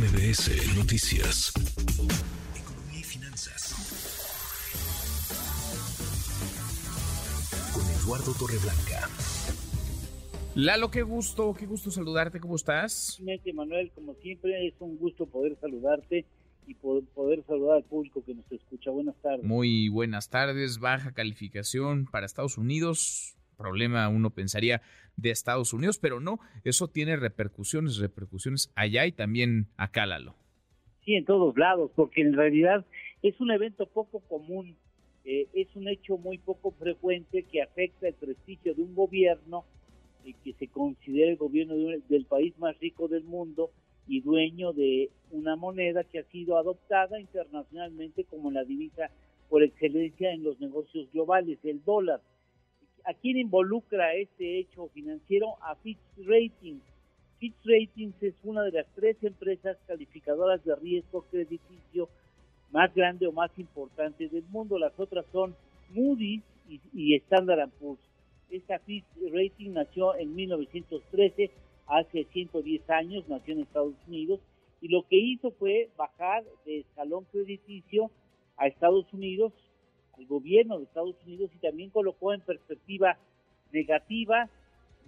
MBS Noticias. Economía y finanzas. Con Eduardo Torreblanca. Lalo, qué gusto, qué gusto saludarte, ¿cómo estás? Manuel, como siempre, es un gusto poder saludarte y poder saludar al público que nos escucha. Buenas tardes. Muy buenas tardes, baja calificación para Estados Unidos, problema uno pensaría de Estados Unidos, pero no, eso tiene repercusiones, repercusiones allá y también acá, Lalo. Sí, en todos lados, porque en realidad es un evento poco común, eh, es un hecho muy poco frecuente que afecta el prestigio de un gobierno que se considera el gobierno del país más rico del mundo y dueño de una moneda que ha sido adoptada internacionalmente como la divisa por excelencia en los negocios globales, el dólar. ¿A quién involucra este hecho financiero? A Fitch Ratings. Fitch Ratings es una de las tres empresas calificadoras de riesgo crediticio más grande o más importante del mundo. Las otras son Moody's y, Standard Poor's. Esta Fitch Rating nació en 1913, hace 110 años, nació en Estados Unidos, y lo que hizo fue bajar de escalón crediticio a Estados Unidos el gobierno de Estados Unidos y también colocó en perspectiva negativa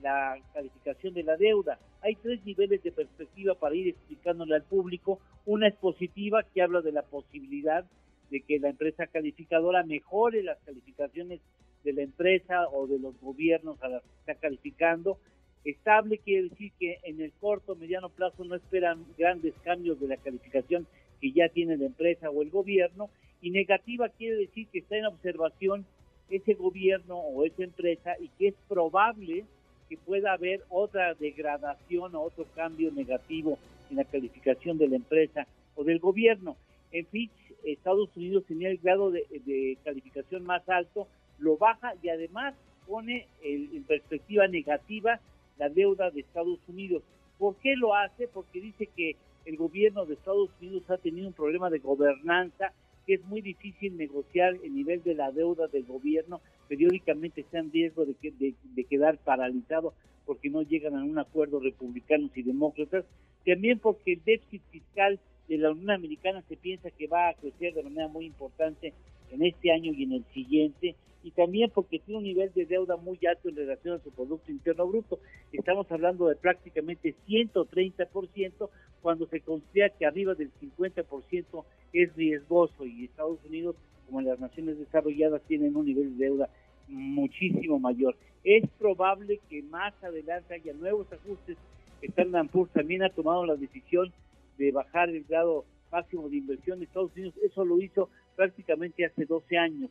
la calificación de la deuda. Hay tres niveles de perspectiva para ir explicándole al público. Una es positiva, que habla de la posibilidad de que la empresa calificadora mejore las calificaciones de la empresa o de los gobiernos a las que está calificando. Estable quiere decir que en el corto, mediano plazo no esperan grandes cambios de la calificación que ya tiene la empresa o el gobierno y negativa quiere decir que está en observación ese gobierno o esa empresa y que es probable que pueda haber otra degradación o otro cambio negativo en la calificación de la empresa o del gobierno. En Fitch, Estados Unidos tenía el grado de, calificación más alto, lo baja y además pone en perspectiva negativa la deuda de Estados Unidos. ¿Por qué lo hace? Porque dice que el gobierno de Estados Unidos ha tenido un problema de gobernanza, que es muy difícil negociar el nivel de la deuda del gobierno, periódicamente está en riesgo de, de, quedar paralizado porque no llegan a un acuerdo republicanos y demócratas, también porque el déficit fiscal de la Unión Americana se piensa que va a crecer de manera muy importante en este año y en el siguiente, y también porque tiene un nivel de deuda muy alto en relación a su Producto Interno Bruto. Estamos hablando de prácticamente 130% cuando se considera que arriba del 50% es riesgoso y Estados Unidos, como las naciones desarrolladas, tienen un nivel de deuda muchísimo mayor. Es probable que más adelante haya nuevos ajustes. Standard Poor's también ha tomado la decisión de bajar el grado máximo de inversión de Estados Unidos. Eso lo hizo prácticamente hace 12 años.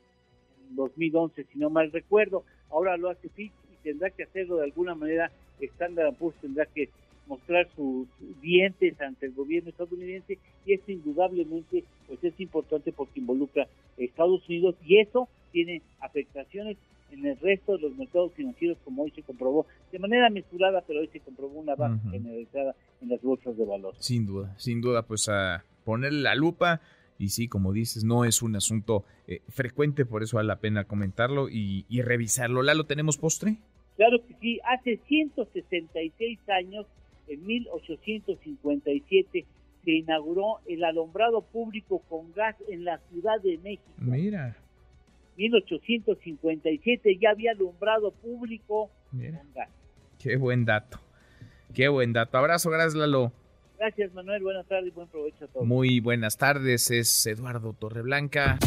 2011, si no mal recuerdo. Ahora lo hace Fitch y tendrá que hacerlo de alguna manera. Standard Poor's tendrá que mostrar sus dientes ante el gobierno estadounidense y esto indudablemente pues es importante porque involucra a Estados Unidos y eso tiene afectaciones en el resto de los mercados financieros como hoy se comprobó de manera mesurada pero hoy se comprobó una baja generalizada en las bolsas de valor. Sin duda, sin duda pues a ponerle la lupa y sí, como dices, no es un asunto eh, frecuente, por eso vale la pena comentarlo y, revisarlo. ¿La lo tenemos postre? Claro que sí, hace 166 años, en 1857, se inauguró el alumbrado público con gas en la Ciudad de México. Mira. 1857 ya había alumbrado público con gas. Qué buen dato. Qué buen dato. Abrazo, gracias Lalo. Gracias, Manuel. Buenas tardes y buen provecho a todos. Muy buenas tardes. Es Eduardo Torreblanca.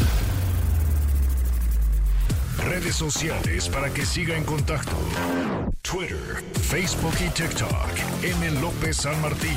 Redes sociales para que siga en contacto: Twitter, Facebook y TikTok. M. López San Martín.